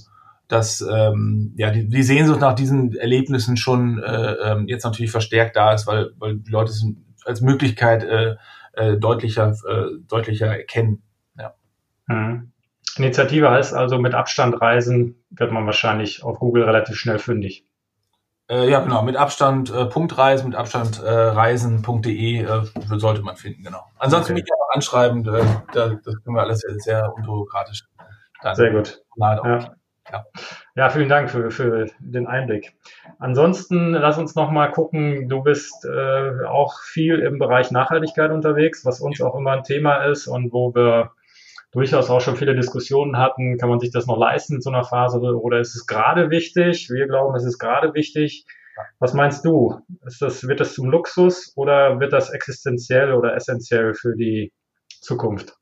dass ähm, ja die, die Sehnsucht nach diesen Erlebnissen schon äh, ähm, jetzt natürlich verstärkt da ist, weil, weil die Leute es als Möglichkeit äh, äh, deutlicher, äh, deutlicher erkennen. Ja. Mhm. Initiative heißt also mit Abstand reisen, wird man wahrscheinlich auf Google relativ schnell fündig. Äh, ja, genau, mit Abstand äh, Punktreisen, mit Abstand äh, reisen.de äh, sollte man finden, genau. Ansonsten okay. mich auch anschreiben, äh, da, das können wir alles sehr, sehr unbürokratisch. Dann sehr gut. Ja. Ja. ja, vielen Dank für, für den Einblick. Ansonsten lass uns noch mal gucken. Du bist äh, auch viel im Bereich Nachhaltigkeit unterwegs, was uns auch immer ein Thema ist und wo wir durchaus auch schon viele Diskussionen hatten. Kann man sich das noch leisten in so einer Phase oder ist es gerade wichtig? Wir glauben, es ist gerade wichtig. Was meinst du? Ist das, wird das zum Luxus oder wird das existenziell oder essentiell für die Zukunft?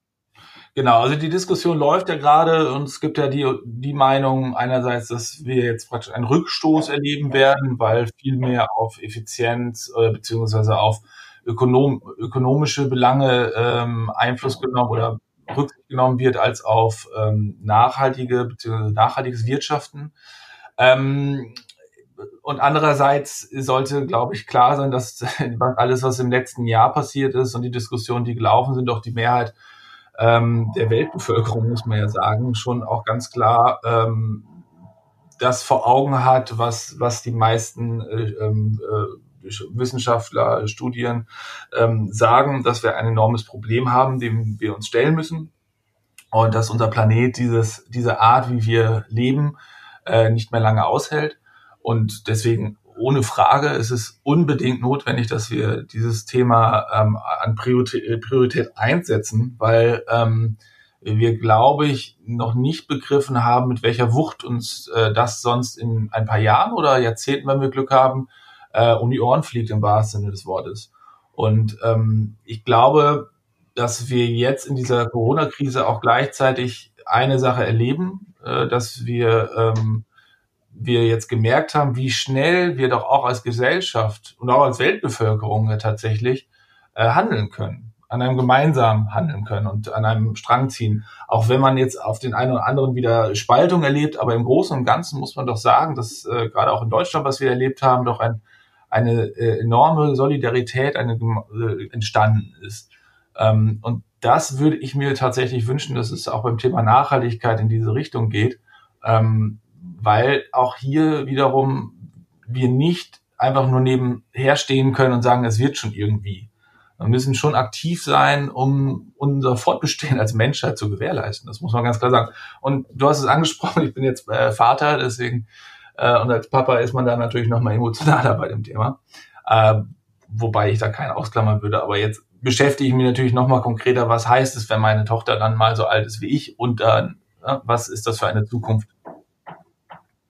Genau, also die Diskussion läuft ja gerade und es gibt ja die, die Meinung einerseits, dass wir jetzt praktisch einen Rückstoß erleben werden, weil viel mehr auf Effizienz äh, beziehungsweise auf ökonom, ökonomische Belange ähm, Einfluss genommen oder Rücksicht genommen wird als auf ähm, nachhaltige beziehungsweise nachhaltiges Wirtschaften. Ähm, und andererseits sollte, glaube ich, klar sein, dass alles, was im letzten Jahr passiert ist und die Diskussionen, die gelaufen sind, auch die Mehrheit ähm, der Weltbevölkerung, muss man ja sagen, schon auch ganz klar ähm, das vor Augen hat, was, was die meisten äh, ähm, äh, Wissenschaftler, Studien ähm, sagen, dass wir ein enormes Problem haben, dem wir uns stellen müssen und dass unser Planet dieses, diese Art, wie wir leben, äh, nicht mehr lange aushält. Und deswegen ohne Frage ist es unbedingt notwendig, dass wir dieses Thema ähm, an Priorität, Priorität einsetzen, weil ähm, wir, glaube ich, noch nicht begriffen haben, mit welcher Wucht uns äh, das sonst in ein paar Jahren oder Jahrzehnten, wenn wir Glück haben, äh, um die Ohren fliegt im wahrsten Sinne des Wortes. Und ähm, ich glaube, dass wir jetzt in dieser Corona-Krise auch gleichzeitig eine Sache erleben, äh, dass wir, ähm, wir jetzt gemerkt haben, wie schnell wir doch auch als Gesellschaft und auch als Weltbevölkerung tatsächlich äh, handeln können, an einem gemeinsamen handeln können und an einem Strang ziehen. Auch wenn man jetzt auf den einen oder anderen wieder Spaltung erlebt, aber im Großen und Ganzen muss man doch sagen, dass äh, gerade auch in Deutschland, was wir erlebt haben, doch ein, eine äh, enorme Solidarität eine, äh, entstanden ist. Ähm, und das würde ich mir tatsächlich wünschen, dass es auch beim Thema Nachhaltigkeit in diese Richtung geht, ähm, weil auch hier wiederum wir nicht einfach nur nebenher stehen können und sagen, es wird schon irgendwie. Wir müssen schon aktiv sein, um unser Fortbestehen als Menschheit zu gewährleisten. Das muss man ganz klar sagen. Und du hast es angesprochen, ich bin jetzt äh, Vater, deswegen äh, und als Papa ist man da natürlich noch mal emotionaler bei dem Thema. Äh, wobei ich da keinen ausklammern würde. Aber jetzt beschäftige ich mich natürlich noch mal konkreter, was heißt es, wenn meine Tochter dann mal so alt ist wie ich und dann, äh, was ist das für eine Zukunft?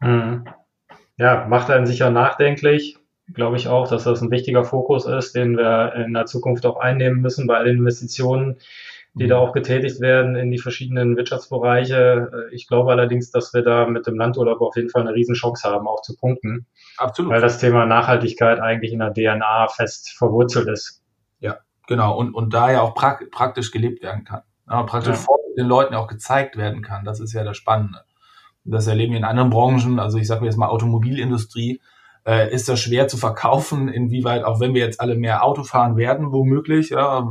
Mhm. Ja, macht einen sicher nachdenklich glaube ich auch, dass das ein wichtiger Fokus ist, den wir in der Zukunft auch einnehmen müssen bei allen Investitionen, die da mhm. auch getätigt werden in die verschiedenen Wirtschaftsbereiche. Ich glaube allerdings, dass wir da mit dem Landurlaub auf jeden Fall eine Riesenchance haben, auch zu punkten. Absolut. Weil das Thema Nachhaltigkeit eigentlich in der DNA fest verwurzelt ist. Ja, genau. Und, und da ja auch prak praktisch gelebt werden kann. Ja, praktisch ja. vor den Leuten auch gezeigt werden kann. Das ist ja das Spannende. Das erleben wir in anderen Branchen. Also ich sage mir jetzt mal Automobilindustrie äh, ist das schwer zu verkaufen, inwieweit, auch wenn wir jetzt alle mehr Auto fahren werden, womöglich, ja,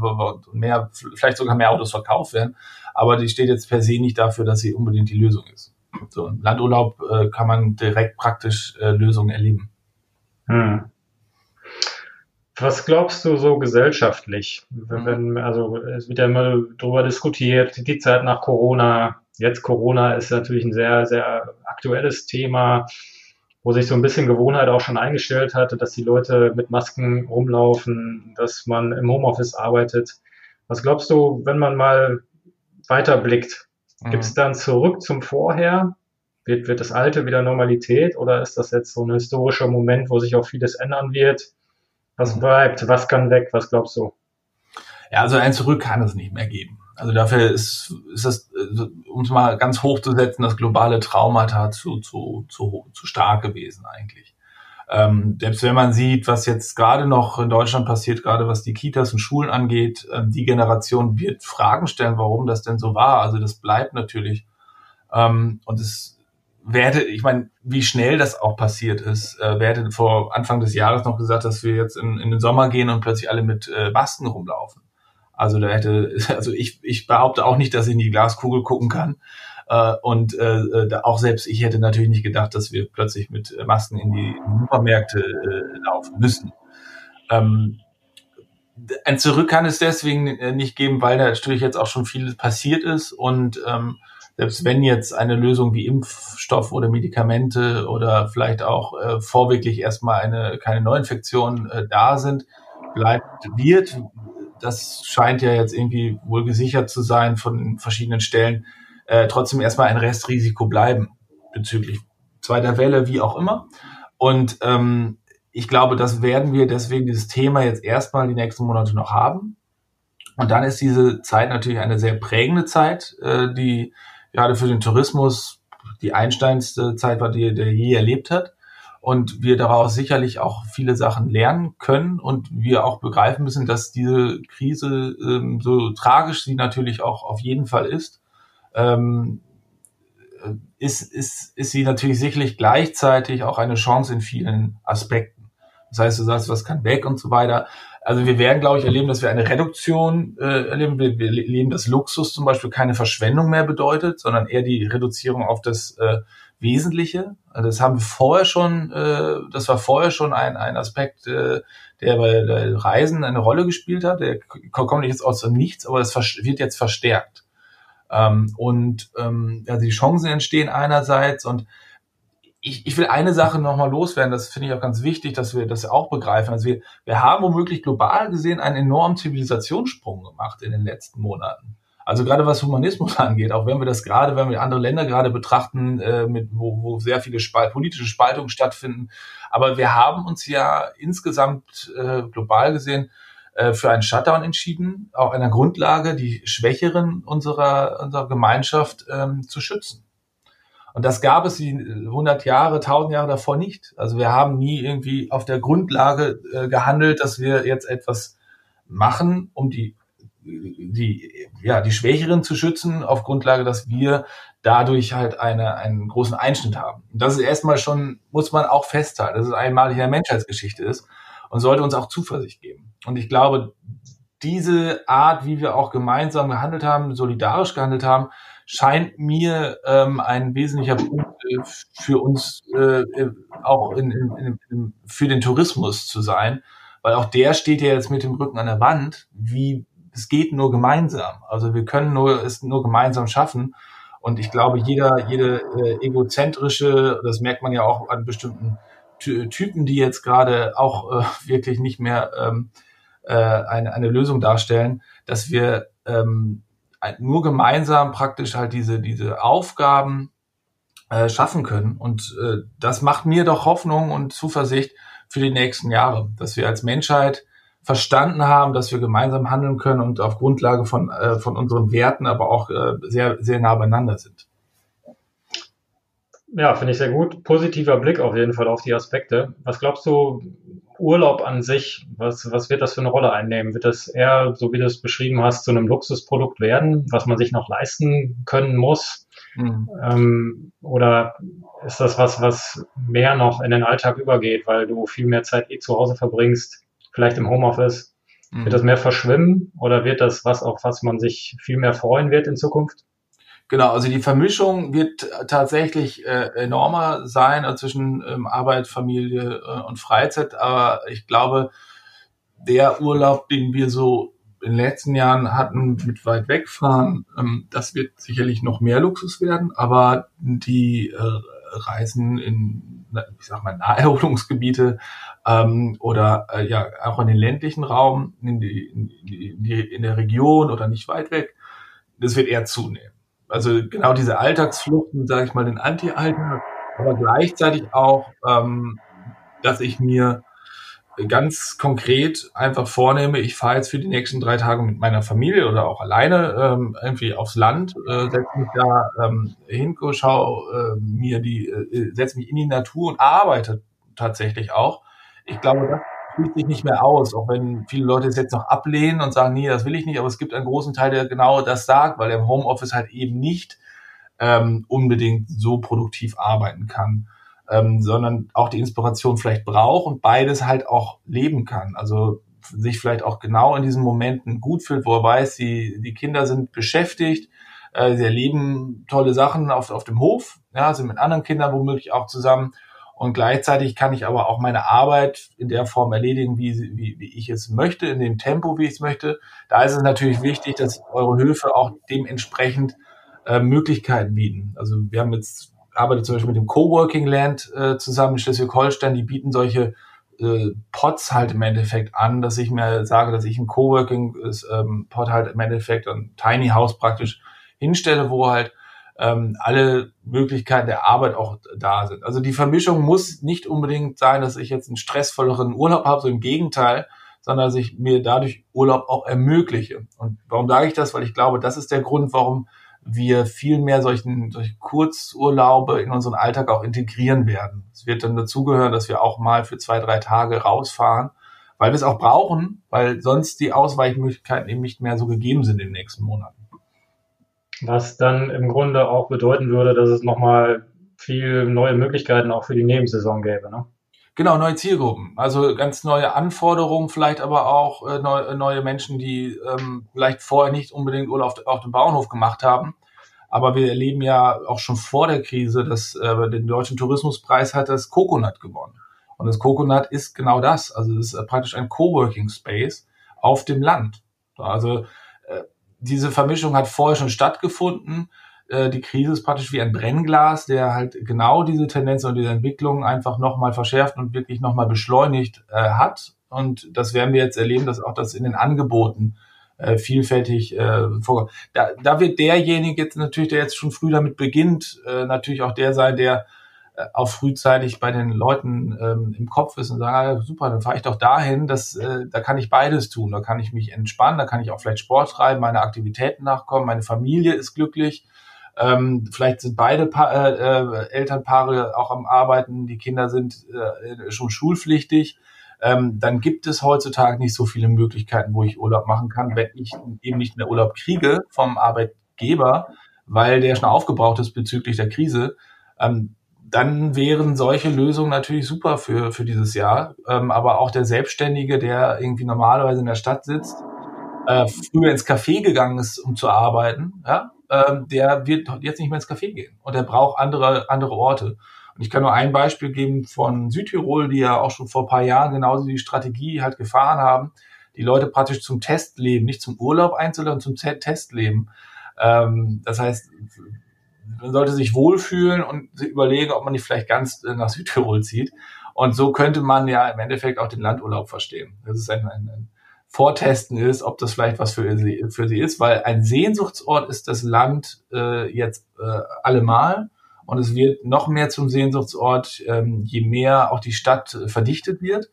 mehr, vielleicht sogar mehr Autos verkauft werden, aber die steht jetzt per se nicht dafür, dass sie unbedingt die Lösung ist. So, im Landurlaub äh, kann man direkt praktisch äh, Lösungen erleben. Hm. Was glaubst du so gesellschaftlich? Wenn, wenn, also es wird ja immer darüber diskutiert, die Zeit nach Corona. Jetzt Corona ist natürlich ein sehr, sehr aktuelles Thema wo sich so ein bisschen Gewohnheit auch schon eingestellt hatte, dass die Leute mit Masken rumlaufen, dass man im Homeoffice arbeitet. Was glaubst du, wenn man mal weiterblickt, mhm. gibt es dann zurück zum Vorher? Wird, wird das Alte wieder Normalität oder ist das jetzt so ein historischer Moment, wo sich auch vieles ändern wird? Was mhm. bleibt? Was kann weg? Was glaubst du? Ja, also ein Zurück kann es nicht mehr geben. Also dafür ist, ist das, um es mal ganz hoch zu setzen, das globale Traumata zu, zu, zu, zu stark gewesen eigentlich. Ähm, selbst wenn man sieht, was jetzt gerade noch in Deutschland passiert, gerade was die Kitas und Schulen angeht, ähm, die Generation wird Fragen stellen, warum das denn so war. Also das bleibt natürlich. Ähm, und es werde, ich meine, wie schnell das auch passiert ist, äh, werde vor Anfang des Jahres noch gesagt, dass wir jetzt in, in den Sommer gehen und plötzlich alle mit äh, Masken rumlaufen. Also da hätte, also ich, ich behaupte auch nicht, dass ich in die Glaskugel gucken kann. Äh, und äh, da auch selbst ich hätte natürlich nicht gedacht, dass wir plötzlich mit Masken in die Supermärkte äh, laufen müssen. Ähm, ein Zurück kann es deswegen äh, nicht geben, weil natürlich jetzt auch schon viel passiert ist und ähm, selbst wenn jetzt eine Lösung wie Impfstoff oder Medikamente oder vielleicht auch äh, vorwirklich erstmal eine keine Neuinfektion äh, da sind, bleibt wird das scheint ja jetzt irgendwie wohl gesichert zu sein von verschiedenen Stellen, äh, trotzdem erstmal ein Restrisiko bleiben bezüglich zweiter Welle, wie auch immer. Und ähm, ich glaube, das werden wir deswegen dieses Thema jetzt erstmal die nächsten Monate noch haben. Und dann ist diese Zeit natürlich eine sehr prägende Zeit, äh, die gerade für den Tourismus die einsteinste Zeit war, die der je erlebt hat und wir daraus sicherlich auch viele Sachen lernen können und wir auch begreifen müssen, dass diese Krise, ähm, so tragisch sie natürlich auch auf jeden Fall ist, ähm, ist, ist, ist sie natürlich sicherlich gleichzeitig auch eine Chance in vielen Aspekten. Das heißt, du sagst, was kann weg und so weiter. Also wir werden, glaube ich, erleben, dass wir eine Reduktion äh, erleben. Wir, wir erleben, dass Luxus zum Beispiel keine Verschwendung mehr bedeutet, sondern eher die Reduzierung auf das äh, Wesentliche. Also das haben wir vorher schon, äh, das war vorher schon ein, ein Aspekt, äh, der bei der Reisen eine Rolle gespielt hat. Der kommt jetzt aus dem Nichts, aber das wird jetzt verstärkt. Ähm, und ähm, also die Chancen entstehen einerseits und ich, ich will eine Sache nochmal loswerden, das finde ich auch ganz wichtig, dass wir das auch begreifen. Also wir, wir haben womöglich global gesehen einen enormen Zivilisationssprung gemacht in den letzten Monaten. Also gerade was Humanismus angeht, auch wenn wir das gerade, wenn wir andere Länder gerade betrachten, äh, mit, wo, wo sehr viele Spalt, politische Spaltungen stattfinden. Aber wir haben uns ja insgesamt äh, global gesehen äh, für einen Shutdown entschieden, auf einer Grundlage, die Schwächeren unserer, unserer Gemeinschaft ähm, zu schützen. Und das gab es die 100 Jahre, 1000 Jahre davor nicht. Also wir haben nie irgendwie auf der Grundlage äh, gehandelt, dass wir jetzt etwas machen, um die die, ja, die Schwächeren zu schützen, auf Grundlage, dass wir dadurch halt eine, einen großen Einschnitt haben. Und das ist erstmal schon, muss man auch festhalten, dass es einmalig in der Menschheitsgeschichte ist und sollte uns auch Zuversicht geben. Und ich glaube, diese Art, wie wir auch gemeinsam gehandelt haben, solidarisch gehandelt haben, scheint mir ähm, ein wesentlicher Punkt äh, für uns äh, auch in, in, in, für den Tourismus zu sein, weil auch der steht ja jetzt mit dem Rücken an der Wand. Wie es geht nur gemeinsam. Also wir können nur es nur gemeinsam schaffen. Und ich glaube, jeder, jede äh, egozentrische, das merkt man ja auch an bestimmten Typen, die jetzt gerade auch äh, wirklich nicht mehr ähm, äh, eine, eine Lösung darstellen, dass wir ähm, nur gemeinsam praktisch halt diese, diese Aufgaben äh, schaffen können. Und äh, das macht mir doch Hoffnung und Zuversicht für die nächsten Jahre, dass wir als Menschheit verstanden haben, dass wir gemeinsam handeln können und auf Grundlage von, äh, von unseren Werten aber auch äh, sehr, sehr nah beieinander sind. Ja, finde ich sehr gut. Positiver Blick auf jeden Fall auf die Aspekte. Was glaubst du, Urlaub an sich, was, was wird das für eine Rolle einnehmen? Wird das eher, so wie du es beschrieben hast, zu einem Luxusprodukt werden, was man sich noch leisten können muss? Mhm. Ähm, oder ist das was, was mehr noch in den Alltag übergeht, weil du viel mehr Zeit eh zu Hause verbringst, vielleicht im Homeoffice? Mhm. Wird das mehr verschwimmen oder wird das was, auf was man sich viel mehr freuen wird in Zukunft? Genau, also die Vermischung wird tatsächlich äh, enormer sein äh, zwischen ähm, Arbeit, Familie äh, und Freizeit. Aber ich glaube, der Urlaub, den wir so in den letzten Jahren hatten mit weit wegfahren, ähm, das wird sicherlich noch mehr Luxus werden. Aber die äh, Reisen in, ich sag mal, Naherholungsgebiete ähm, oder äh, ja auch in den ländlichen Raum, in, die, in, die, in der Region oder nicht weit weg, das wird eher zunehmen also genau diese Alltagsfluchten, sage ich mal, den Anti-Alltag, aber gleichzeitig auch, ähm, dass ich mir ganz konkret einfach vornehme, ich fahre jetzt für die nächsten drei Tage mit meiner Familie oder auch alleine ähm, irgendwie aufs Land, äh, setze mich da ähm, hin, schaue äh, mir die, äh, setze mich in die Natur und arbeite tatsächlich auch. Ich glaube, das schließt sich nicht mehr aus, auch wenn viele Leute es jetzt noch ablehnen und sagen, nee, das will ich nicht, aber es gibt einen großen Teil, der genau das sagt, weil er im Homeoffice halt eben nicht ähm, unbedingt so produktiv arbeiten kann, ähm, sondern auch die Inspiration vielleicht braucht und beides halt auch leben kann. Also sich vielleicht auch genau in diesen Momenten gut fühlt, wo er weiß, die, die Kinder sind beschäftigt, äh, sie erleben tolle Sachen auf, auf dem Hof, ja, sind mit anderen Kindern womöglich auch zusammen und gleichzeitig kann ich aber auch meine Arbeit in der Form erledigen, wie, wie, wie ich es möchte, in dem Tempo, wie ich es möchte. Da ist es natürlich wichtig, dass eure Höfe auch dementsprechend äh, Möglichkeiten bieten. Also wir haben jetzt arbeite zum Beispiel mit dem Coworking Land äh, zusammen in Schleswig-Holstein, die bieten solche äh, Pods halt im Endeffekt an, dass ich mir sage, dass ich ein Coworking ähm, Pod halt im Endeffekt ein Tiny House praktisch hinstelle, wo halt ähm, alle Möglichkeiten der Arbeit auch da sind. Also die Vermischung muss nicht unbedingt sein, dass ich jetzt einen stressvolleren Urlaub habe, so im Gegenteil, sondern dass ich mir dadurch Urlaub auch ermögliche. Und warum sage ich das? Weil ich glaube, das ist der Grund, warum wir viel mehr solchen, solche Kurzurlaube in unseren Alltag auch integrieren werden. Es wird dann dazugehören, dass wir auch mal für zwei, drei Tage rausfahren, weil wir es auch brauchen, weil sonst die Ausweichmöglichkeiten eben nicht mehr so gegeben sind in den nächsten Monaten. Was dann im Grunde auch bedeuten würde, dass es nochmal viel neue Möglichkeiten auch für die Nebensaison gäbe, ne? Genau, neue Zielgruppen. Also ganz neue Anforderungen, vielleicht aber auch äh, neu, äh, neue Menschen, die ähm, vielleicht vorher nicht unbedingt Urlaub auf, auf dem Bauernhof gemacht haben. Aber wir erleben ja auch schon vor der Krise, dass äh, den deutschen Tourismuspreis hat das Coconut gewonnen. Und das Coconut ist genau das. Also es ist äh, praktisch ein Coworking Space auf dem Land. Also diese Vermischung hat vorher schon stattgefunden. Äh, die Krise ist praktisch wie ein Brennglas, der halt genau diese Tendenz und diese Entwicklung einfach nochmal verschärft und wirklich nochmal beschleunigt äh, hat. Und das werden wir jetzt erleben, dass auch das in den Angeboten äh, vielfältig äh, vorkommt. Da, da wird derjenige jetzt natürlich, der jetzt schon früh damit beginnt, äh, natürlich auch der sein, der auch frühzeitig bei den Leuten ähm, im Kopf ist und sagen, ah, super, dann fahre ich doch dahin, das, äh, da kann ich beides tun, da kann ich mich entspannen, da kann ich auch vielleicht Sport treiben, meine Aktivitäten nachkommen, meine Familie ist glücklich, ähm, vielleicht sind beide pa äh, äh, Elternpaare auch am Arbeiten, die Kinder sind äh, schon schulpflichtig. Ähm, dann gibt es heutzutage nicht so viele Möglichkeiten, wo ich Urlaub machen kann, wenn ich eben nicht mehr Urlaub kriege vom Arbeitgeber, weil der schon aufgebraucht ist bezüglich der Krise. Ähm, dann wären solche Lösungen natürlich super für, für dieses Jahr. Ähm, aber auch der Selbstständige, der irgendwie normalerweise in der Stadt sitzt, äh, früher ins Café gegangen ist, um zu arbeiten, ja, ähm, der wird jetzt nicht mehr ins Café gehen und der braucht andere, andere Orte. Und ich kann nur ein Beispiel geben von Südtirol, die ja auch schon vor ein paar Jahren genauso die Strategie halt gefahren haben, die Leute praktisch zum Testleben, nicht zum Urlaub einzuladen, zum Testleben. Ähm, das heißt, man sollte sich wohlfühlen und überlegen, ob man nicht vielleicht ganz äh, nach Südtirol zieht. Und so könnte man ja im Endeffekt auch den Landurlaub verstehen. Das ist ein, ein, ein Vortesten ist, ob das vielleicht was für sie, für sie ist, weil ein Sehnsuchtsort ist das Land äh, jetzt äh, allemal und es wird noch mehr zum Sehnsuchtsort, ähm, je mehr auch die Stadt äh, verdichtet wird.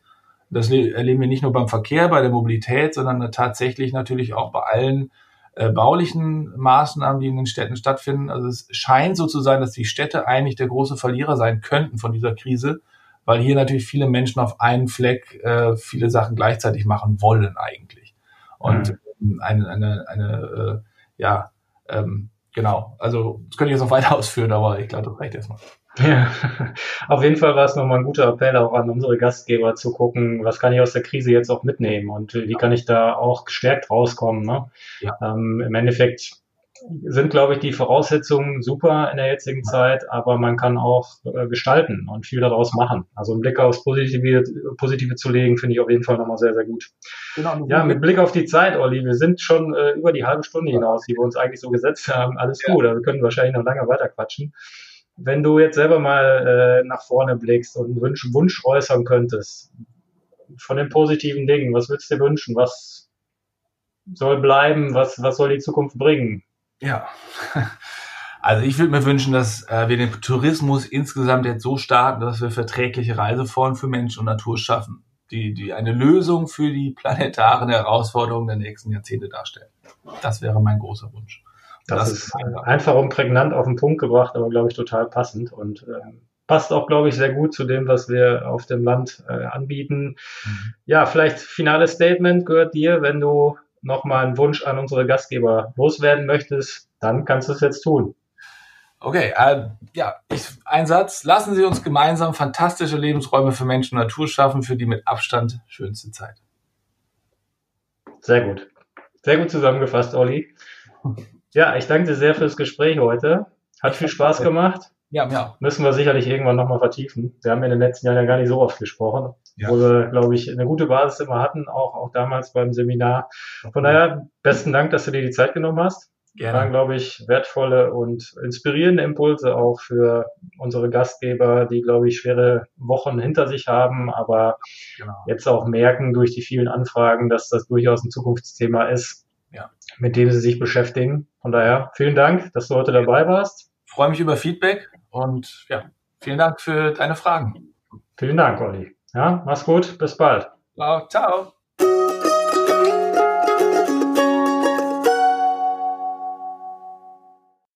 Das erleben wir nicht nur beim Verkehr, bei der Mobilität, sondern tatsächlich natürlich auch bei allen äh, baulichen Maßnahmen, die in den Städten stattfinden. Also es scheint so zu sein, dass die Städte eigentlich der große Verlierer sein könnten von dieser Krise, weil hier natürlich viele Menschen auf einen Fleck äh, viele Sachen gleichzeitig machen wollen eigentlich. Und mhm. eine, eine, eine äh, ja, ähm, genau, also das könnte ich jetzt noch weiter ausführen, aber ich glaube, das reicht erstmal. Ja, auf jeden Fall war es nochmal ein guter Appell auch an unsere Gastgeber zu gucken, was kann ich aus der Krise jetzt auch mitnehmen und wie kann ich da auch gestärkt rauskommen. Ne? Ja. Ähm, Im Endeffekt sind, glaube ich, die Voraussetzungen super in der jetzigen Zeit, aber man kann auch äh, gestalten und viel daraus machen. Also einen Blick aufs Positive, Positive zu legen, finde ich auf jeden Fall nochmal sehr, sehr gut. Genau, ja, mit Blick auf die Zeit, Olli, wir sind schon äh, über die halbe Stunde hinaus, die wir uns eigentlich so gesetzt haben. Alles ja. gut, wir können wahrscheinlich noch lange weiter quatschen. Wenn du jetzt selber mal äh, nach vorne blickst und einen Wunsch, Wunsch äußern könntest, von den positiven Dingen, was würdest du dir wünschen? Was soll bleiben? Was, was soll die Zukunft bringen? Ja. Also ich würde mir wünschen, dass äh, wir den Tourismus insgesamt jetzt so starten, dass wir verträgliche Reiseformen für Mensch und Natur schaffen, die, die eine Lösung für die planetaren Herausforderungen der nächsten Jahrzehnte darstellen. Das wäre mein großer Wunsch. Das, das, ist einfach und prägnant auf den Punkt gebracht, aber glaube ich total passend und äh, passt auch, glaube ich, sehr gut zu dem, was wir auf dem Land äh, anbieten. Mhm. Ja, vielleicht finales Statement gehört dir, wenn du nochmal einen Wunsch an unsere Gastgeber loswerden möchtest, dann kannst du es jetzt tun. Okay, äh, ja, ich, ein Satz. Lassen Sie uns gemeinsam fantastische Lebensräume für Menschen und Natur schaffen, für die mit Abstand schönste Zeit. Sehr gut. Sehr gut zusammengefasst, Olli. Ja, ich danke dir sehr fürs Gespräch heute. Hat viel Spaß gemacht. Ja, auch. Müssen wir sicherlich irgendwann nochmal vertiefen. Wir haben in den letzten Jahren ja gar nicht so oft gesprochen ja. wo wir, glaube ich, eine gute Basis immer hatten, auch, auch damals beim Seminar. Von daher, besten Dank, dass du dir die Zeit genommen hast. Gerne. Waren, glaube ich, wertvolle und inspirierende Impulse auch für unsere Gastgeber, die, glaube ich, schwere Wochen hinter sich haben, aber genau. jetzt auch merken durch die vielen Anfragen, dass das durchaus ein Zukunftsthema ist, ja. mit dem sie sich beschäftigen. Von daher, vielen Dank, dass du heute dabei warst. Ich freue mich über Feedback und ja, vielen Dank für deine Fragen. Vielen Dank, Olli. Ja, mach's gut, bis bald. Ciao. ciao.